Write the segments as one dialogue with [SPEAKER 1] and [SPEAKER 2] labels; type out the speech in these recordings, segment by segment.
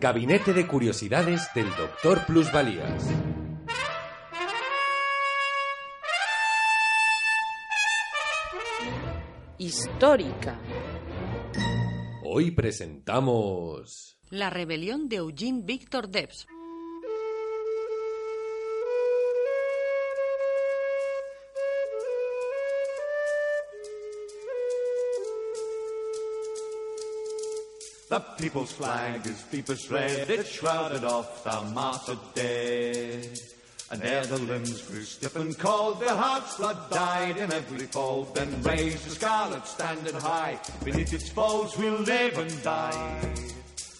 [SPEAKER 1] Gabinete de Curiosidades del Doctor Plusvalías.
[SPEAKER 2] Histórica.
[SPEAKER 1] Hoy presentamos...
[SPEAKER 2] La rebelión de Eugene Victor Debs.
[SPEAKER 3] The people's flag is deepest red, it shrouded off the martyred dead. And ere the limbs grew stiff and cold, their hearts' blood died in every fold. Then raised the scarlet standard high, beneath its foes we'll live and die.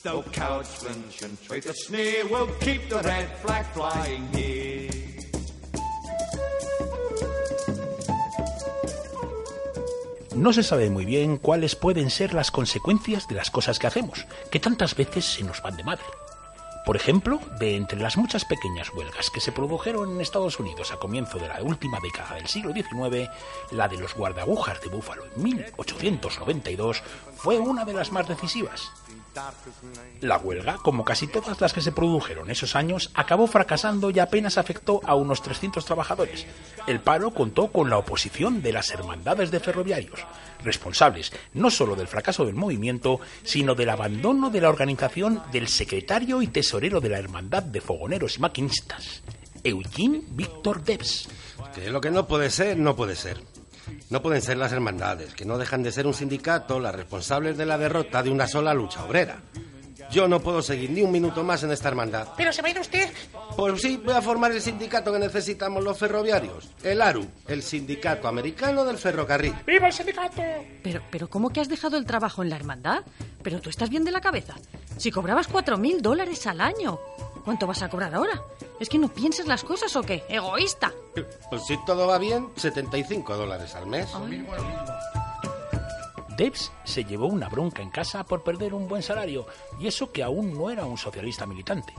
[SPEAKER 3] Though cowards flinch and traitors sneer, we'll keep the red flag flying here.
[SPEAKER 4] No se sabe muy bien cuáles pueden ser las consecuencias de las cosas que hacemos, que tantas veces se nos van de madre. Por ejemplo, de entre las muchas pequeñas huelgas que se produjeron en Estados Unidos a comienzo de la última década del siglo XIX, la de los guardagujas de Búfalo en 1892 fue una de las más decisivas. La huelga, como casi todas las que se produjeron esos años, acabó fracasando y apenas afectó a unos 300 trabajadores. El paro contó con la oposición de las hermandades de ferroviarios, responsables no solo del fracaso del movimiento, sino del abandono de la organización del secretario y tesorero de la Hermandad de Fogoneros y Maquinistas, Eugene Víctor Debs.
[SPEAKER 5] Que lo que no puede ser, no puede ser. No pueden ser las hermandades, que no dejan de ser un sindicato las responsables de la derrota de una sola lucha obrera. Yo no puedo seguir ni un minuto más en esta hermandad.
[SPEAKER 6] ¿Pero se va a ir usted?
[SPEAKER 5] Pues sí, voy a formar el sindicato que necesitamos los ferroviarios. El ARU, el Sindicato Americano del Ferrocarril.
[SPEAKER 6] ¡Viva el sindicato!
[SPEAKER 2] Pero, pero ¿cómo que has dejado el trabajo en la hermandad? Pero tú estás bien de la cabeza. Si cobrabas cuatro mil dólares al año, ¿cuánto vas a cobrar ahora? ¿Es que no piensas las cosas o qué? ¡Egoísta!
[SPEAKER 5] Pues si todo va bien, 75 dólares al mes.
[SPEAKER 4] Debs se llevó una bronca en casa por perder un buen salario, y eso que aún no era un socialista militante.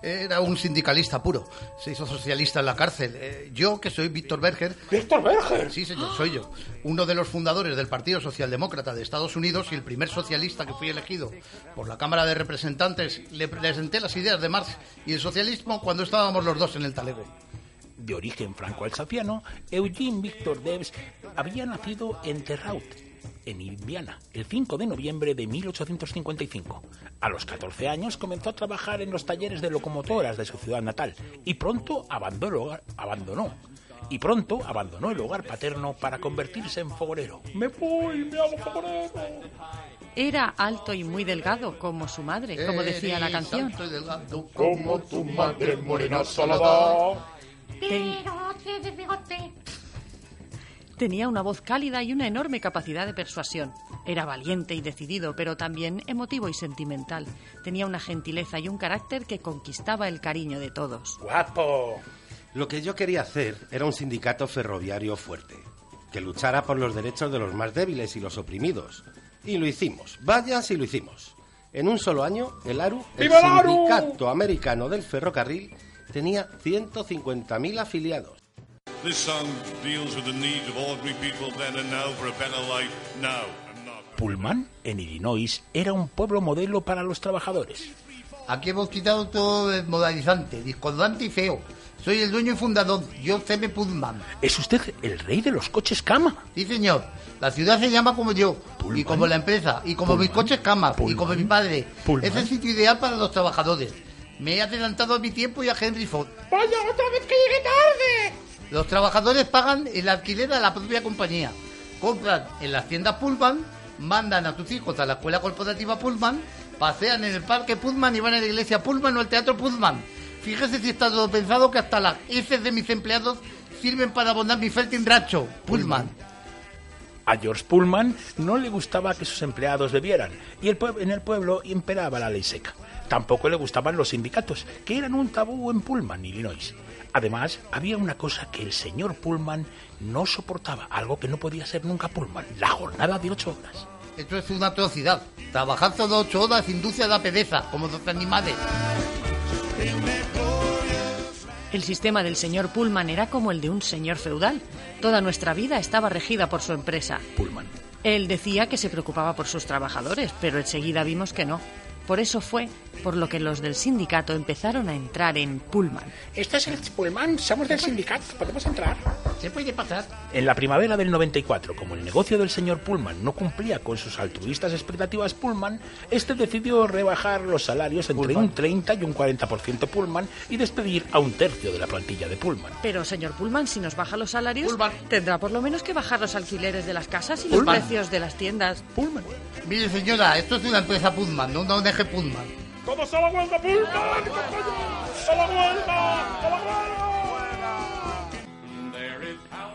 [SPEAKER 7] Era un sindicalista puro. Se hizo socialista en la cárcel. Eh, yo, que soy Víctor Berger.
[SPEAKER 6] ¡Víctor Berger!
[SPEAKER 7] Sí, señor, soy yo. Uno de los fundadores del Partido Socialdemócrata de Estados Unidos y el primer socialista que fui elegido por la Cámara de Representantes. Le presenté las ideas de Marx y el socialismo cuando estábamos los dos en el talego.
[SPEAKER 4] De origen franco-alsaciano, Eugene Victor Debs había nacido en Terraut, en Indiana, el 5 de noviembre de 1855. A los 14 años comenzó a trabajar en los talleres de locomotoras de su ciudad natal y pronto abandonó, el hogar- abandonó y pronto abandonó el hogar paterno para convertirse en fogonero.
[SPEAKER 6] ¡Me voy! ¡Me hago favorero!
[SPEAKER 2] Era alto y muy delgado, como su madre, como decía la canción.
[SPEAKER 7] alto y delgado
[SPEAKER 6] Como tu madre morena salada.
[SPEAKER 2] Ten- Tenía una voz cálida y una enorme capacidad de persuasión. Era valiente y decidido, pero también emotivo y sentimental. Tenía una gentileza y un carácter que conquistaba el cariño de todos.
[SPEAKER 4] ¡Guapo!
[SPEAKER 5] Lo que yo quería hacer era un sindicato ferroviario fuerte, que luchara por los derechos de los más débiles y los oprimidos. Y lo hicimos. Vaya si lo hicimos. En un solo año, el ARU, el. Sindicato Americano del Ferrocarril, tenía 150.000 afiliados.
[SPEAKER 4] Pullman, en Illinois, era un pueblo modelo para los trabajadores.
[SPEAKER 7] Aquí hemos quitado todo el modalizante, discordante y feo. Soy el dueño y fundador, yo C.M. Pullman.
[SPEAKER 4] ¿Es usted el rey de los coches cama?
[SPEAKER 7] Sí, señor. La ciudad se llama como yo,
[SPEAKER 4] Pullman.
[SPEAKER 7] y como la empresa, y como mis
[SPEAKER 4] Pullman.
[SPEAKER 7] coches cama, y
[SPEAKER 4] Pullman.
[SPEAKER 7] como mi padre.
[SPEAKER 4] Pullman.
[SPEAKER 7] Es el sitio ideal para los trabajadores. Me he adelantado a mi tiempo y a Henry Ford.
[SPEAKER 6] ¡Vaya, otra vez que llegué tarde!
[SPEAKER 7] Los trabajadores pagan el alquiler a la propia compañía. Compran en las tiendas Pullman, mandan a sus hijos a la escuela corporativa Pullman, pasean en el parque Pullman y van a la iglesia Pullman o al teatro Pullman. Fíjese si está todo pensado que hasta las heces de mis empleados sirven para abonar mi feltindracho. Pullman.
[SPEAKER 4] A George Pullman no le gustaba que sus empleados bebieran y el en el pueblo imperaba la ley seca. Tampoco le gustaban los sindicatos, que eran un tabú en Pullman, Illinois. Además, había una cosa que el señor Pullman no soportaba, algo que no podía ser nunca Pullman, la jornada de ocho horas.
[SPEAKER 7] Esto es una atrocidad. Trabajar solo ocho horas induce a la pereza, como los animales.
[SPEAKER 2] El sistema del señor Pullman era como el de un señor feudal. Toda nuestra vida estaba regida por su empresa.
[SPEAKER 4] Pullman.
[SPEAKER 2] Él decía que se preocupaba por sus trabajadores, pero enseguida vimos que no. Por eso fue por lo que los del sindicato empezaron a entrar en Pullman.
[SPEAKER 4] Este es el Pullman, somos del sindicato, ¿podemos entrar?
[SPEAKER 7] ¿Se puede pasar?
[SPEAKER 4] En la primavera del 94, como el negocio del señor Pullman no cumplía con sus altruistas expectativas Pullman, este decidió rebajar los salarios entre
[SPEAKER 7] Pullman.
[SPEAKER 4] un 30 y un 40% Pullman y despedir a un tercio de la plantilla de Pullman.
[SPEAKER 2] Pero, señor Pullman, si nos baja los salarios,
[SPEAKER 7] Pullman.
[SPEAKER 2] tendrá por lo menos que bajar los alquileres de las casas y los precios de las tiendas.
[SPEAKER 4] Pullman.
[SPEAKER 7] Mire, señora, esto es una empresa Pullman, no una ONG Pullman.
[SPEAKER 6] ¡Todos a la huelga, Pullman! ¡A la huelga! ¡A la huelga!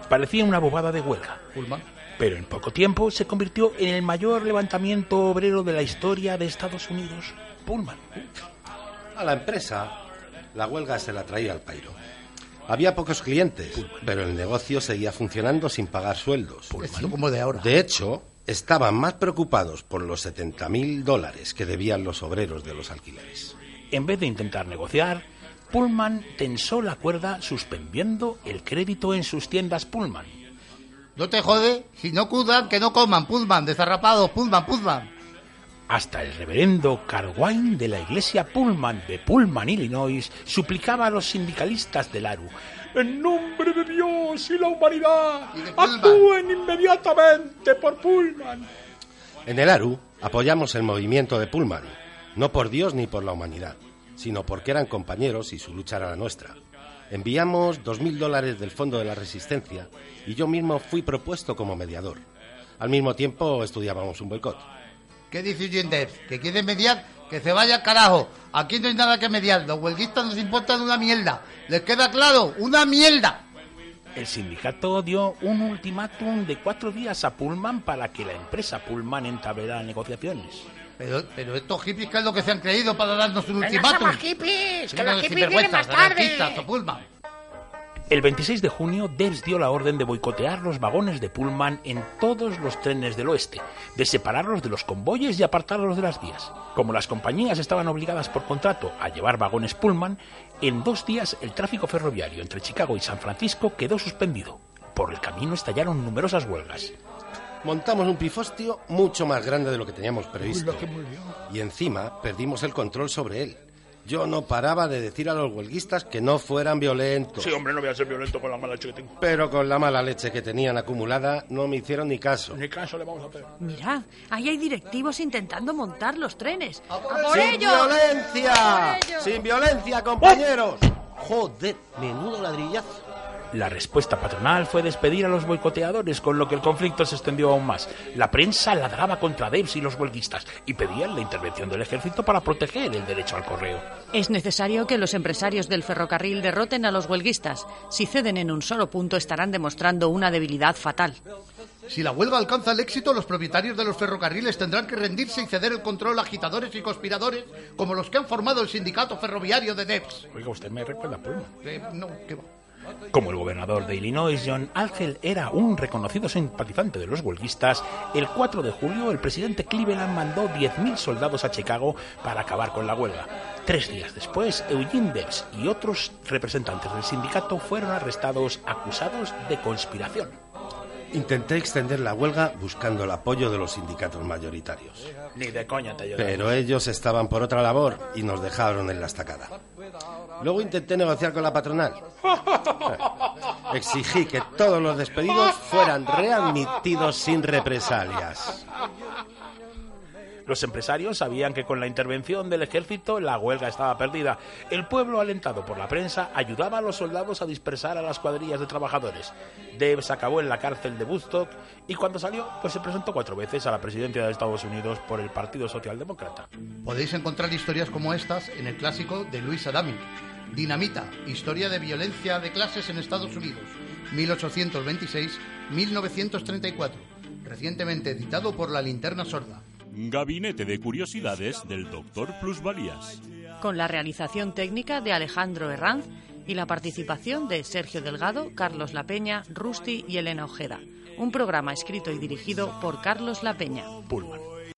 [SPEAKER 4] Parecía una bobada de huelga,
[SPEAKER 7] Pullman.
[SPEAKER 4] pero en poco tiempo se convirtió en el mayor levantamiento obrero de la historia de Estados Unidos. Pullman.
[SPEAKER 5] A la empresa, la huelga se la traía al pairo. Había pocos clientes, pero el negocio seguía funcionando sin pagar sueldos.
[SPEAKER 7] Esto como de ahora.
[SPEAKER 5] De hecho, estaban más preocupados por los 70.000 dólares que debían los obreros de los alquileres.
[SPEAKER 4] En vez de intentar negociar, Pullman tensó la cuerda suspendiendo el crédito en sus tiendas Pullman.
[SPEAKER 7] No te jode, si no cudan, que no coman, Pullman, desarrapados, Pullman, Pullman.
[SPEAKER 4] Hasta el reverendo Carwine de la iglesia Pullman de Pullman, Illinois, suplicaba a los sindicalistas del ARU.
[SPEAKER 6] En nombre de Dios y la humanidad, actúen inmediatamente por Pullman.
[SPEAKER 5] En el ARU apoyamos el movimiento de Pullman, no por Dios ni por la humanidad, sino porque eran compañeros y su lucha era la nuestra. Enviamos dos mil dólares del Fondo de la Resistencia y yo mismo fui propuesto como mediador. Al mismo tiempo estudiábamos un boicot.
[SPEAKER 7] ¿Qué dice Yenders? ¿Que quiere mediar? Que se vaya al carajo. Aquí no hay nada que mediar. Los huelguistas nos importan una mierda. ¿Les queda claro? ¡Una mierda!
[SPEAKER 4] El sindicato dio un ultimátum de cuatro días a Pullman para que la empresa Pullman entablara negociaciones.
[SPEAKER 7] Pero, pero estos hippies, ¿qué es lo que se han creído para darnos un
[SPEAKER 6] ¡Que no
[SPEAKER 7] ultimátum?
[SPEAKER 6] somos hippies! ¡Que los hippies vienen más tarde!
[SPEAKER 7] Pullman.
[SPEAKER 4] El 26 de junio, Debs dio la orden de boicotear los vagones de Pullman en todos los trenes del oeste, de separarlos de los convoyes y apartarlos de las vías. Como las compañías estaban obligadas por contrato a llevar vagones Pullman, en dos días el tráfico ferroviario entre Chicago y San Francisco quedó suspendido. Por el camino estallaron numerosas huelgas.
[SPEAKER 5] Montamos un pifostio mucho más grande de lo que teníamos previsto. Y encima perdimos el control sobre él. Yo no paraba de decir a los huelguistas que no fueran violentos.
[SPEAKER 6] Sí, hombre, no voy a ser violento con la mala leche que tengo.
[SPEAKER 5] Pero con la mala leche que tenían acumulada no me hicieron ni caso.
[SPEAKER 6] Ni caso le vamos a hacer.
[SPEAKER 2] Mirad, ahí hay directivos intentando montar los trenes. ¡A por
[SPEAKER 5] ¡Sin
[SPEAKER 2] ellos!
[SPEAKER 5] violencia!
[SPEAKER 2] ¡A por ellos!
[SPEAKER 5] ¡Sin violencia, compañeros! Joder, menudo ladrillazo.
[SPEAKER 4] La respuesta patronal fue despedir a los boicoteadores, con lo que el conflicto se extendió aún más. La prensa ladraba contra Debs y los huelguistas y pedían la intervención del ejército para proteger el derecho al correo.
[SPEAKER 2] Es necesario que los empresarios del ferrocarril derroten a los huelguistas. Si ceden en un solo punto estarán demostrando una debilidad fatal.
[SPEAKER 7] Si la huelga alcanza el éxito, los propietarios de los ferrocarriles tendrán que rendirse y ceder el control a agitadores y conspiradores como los que han formado el sindicato ferroviario de DEPS.
[SPEAKER 4] Oiga, usted me recuerda a Pullman.
[SPEAKER 7] Eh, no, ¿qué va?
[SPEAKER 4] Como el gobernador de Illinois, John Algel, era un reconocido simpatizante de los huelguistas, el 4 de julio el presidente Cleveland mandó 10.000 soldados a Chicago para acabar con la huelga. Tres días después, Eugene Debs y otros representantes del sindicato fueron arrestados acusados de conspiración.
[SPEAKER 5] Intenté extender la huelga buscando el apoyo de los sindicatos mayoritarios.
[SPEAKER 4] Ni de coña te ayudaron.
[SPEAKER 5] Pero ellos estaban por otra labor y nos dejaron en la estacada. Luego intenté negociar con la patronal. Exigí que todos los despedidos fueran readmitidos sin represalias.
[SPEAKER 4] Los empresarios sabían que con la intervención del ejército la huelga estaba perdida. El pueblo, alentado por la prensa, ayudaba a los soldados a dispersar a las cuadrillas de trabajadores. Debs acabó en la cárcel de Woodstock y cuando salió, pues se presentó cuatro veces a la presidencia de Estados Unidos por el Partido Socialdemócrata.
[SPEAKER 7] Podéis encontrar historias como estas en el clásico de Luis Adami. Dinamita, historia de violencia de clases en Estados Unidos, 1826-1934, recientemente editado por La Linterna Sorda.
[SPEAKER 8] Gabinete de Curiosidades del Doctor Plusvalías.
[SPEAKER 2] Con la realización técnica de Alejandro Herranz y la participación de Sergio Delgado, Carlos La Peña, Rusty y Elena Ojeda. Un programa escrito y dirigido por Carlos La Peña.
[SPEAKER 4] Pullman.